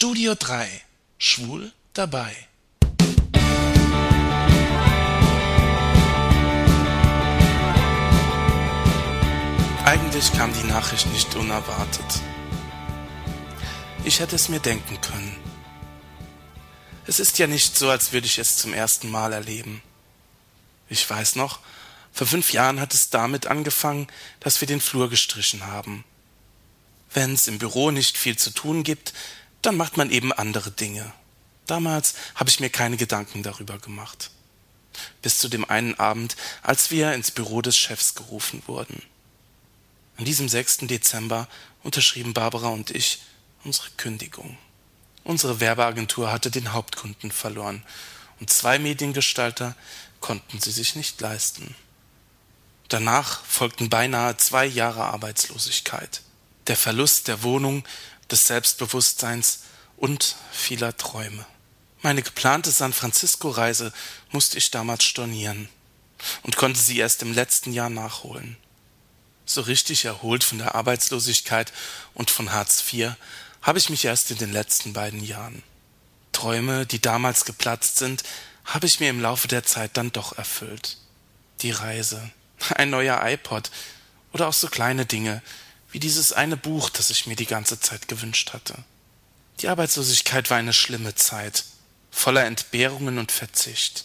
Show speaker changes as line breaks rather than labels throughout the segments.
Studio 3 Schwul dabei. Eigentlich kam die Nachricht nicht unerwartet. Ich hätte es mir denken können. Es ist ja nicht so, als würde ich es zum ersten Mal erleben. Ich weiß noch, vor fünf Jahren hat es damit angefangen, dass wir den Flur gestrichen haben. Wenn es im Büro nicht viel zu tun gibt, dann macht man eben andere Dinge. Damals habe ich mir keine Gedanken darüber gemacht. Bis zu dem einen Abend, als wir ins Büro des Chefs gerufen wurden. An diesem 6. Dezember unterschrieben Barbara und ich unsere Kündigung. Unsere Werbeagentur hatte den Hauptkunden verloren und zwei Mediengestalter konnten sie sich nicht leisten. Danach folgten beinahe zwei Jahre Arbeitslosigkeit, der Verlust der Wohnung, des Selbstbewusstseins und vieler Träume. Meine geplante San Francisco-Reise musste ich damals stornieren und konnte sie erst im letzten Jahr nachholen. So richtig erholt von der Arbeitslosigkeit und von Hartz IV habe ich mich erst in den letzten beiden Jahren. Träume, die damals geplatzt sind, habe ich mir im Laufe der Zeit dann doch erfüllt. Die Reise, ein neuer iPod oder auch so kleine Dinge, wie dieses eine Buch, das ich mir die ganze Zeit gewünscht hatte. Die Arbeitslosigkeit war eine schlimme Zeit, voller Entbehrungen und Verzicht.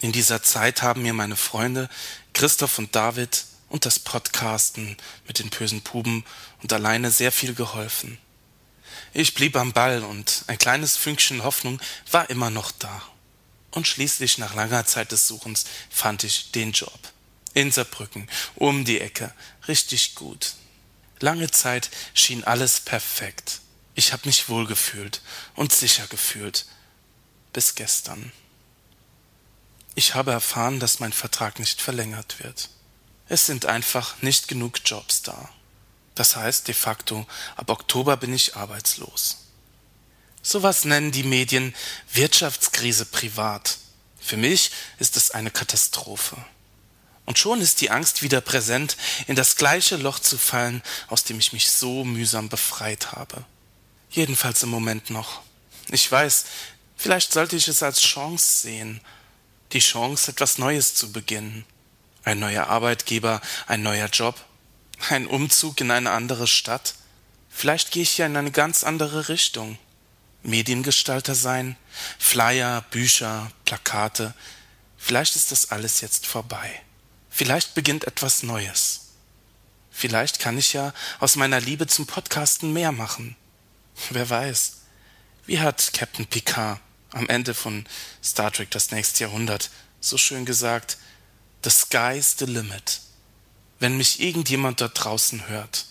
In dieser Zeit haben mir meine Freunde Christoph und David und das Podcasten mit den bösen Puben und alleine sehr viel geholfen. Ich blieb am Ball und ein kleines Fünkchen Hoffnung war immer noch da. Und schließlich nach langer Zeit des Suchens fand ich den Job. In Saarbrücken, um die Ecke, richtig gut. Lange Zeit schien alles perfekt. Ich habe mich wohlgefühlt und sicher gefühlt. Bis gestern. Ich habe erfahren, dass mein Vertrag nicht verlängert wird. Es sind einfach nicht genug Jobs da. Das heißt de facto, ab Oktober bin ich arbeitslos. Sowas nennen die Medien Wirtschaftskrise privat. Für mich ist es eine Katastrophe. Und schon ist die Angst wieder präsent, in das gleiche Loch zu fallen, aus dem ich mich so mühsam befreit habe. Jedenfalls im Moment noch. Ich weiß, vielleicht sollte ich es als Chance sehen, die Chance, etwas Neues zu beginnen. Ein neuer Arbeitgeber, ein neuer Job, ein Umzug in eine andere Stadt. Vielleicht gehe ich ja in eine ganz andere Richtung. Mediengestalter sein, Flyer, Bücher, Plakate. Vielleicht ist das alles jetzt vorbei. Vielleicht beginnt etwas Neues. Vielleicht kann ich ja aus meiner Liebe zum Podcasten mehr machen. Wer weiß. Wie hat Captain Picard am Ende von Star Trek das nächste Jahrhundert so schön gesagt, The sky's the limit. Wenn mich irgendjemand dort draußen hört.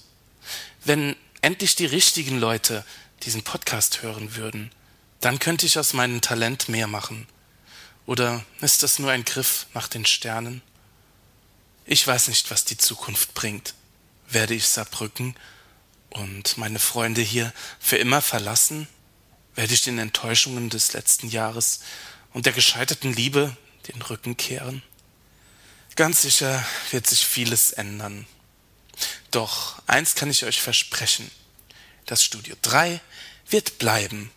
Wenn endlich die richtigen Leute diesen Podcast hören würden, dann könnte ich aus meinem Talent mehr machen. Oder ist das nur ein Griff nach den Sternen? Ich weiß nicht, was die Zukunft bringt. Werde ich Saarbrücken und meine Freunde hier für immer verlassen? Werde ich den Enttäuschungen des letzten Jahres und der gescheiterten Liebe den Rücken kehren? Ganz sicher wird sich vieles ändern. Doch eins kann ich euch versprechen. Das Studio 3 wird bleiben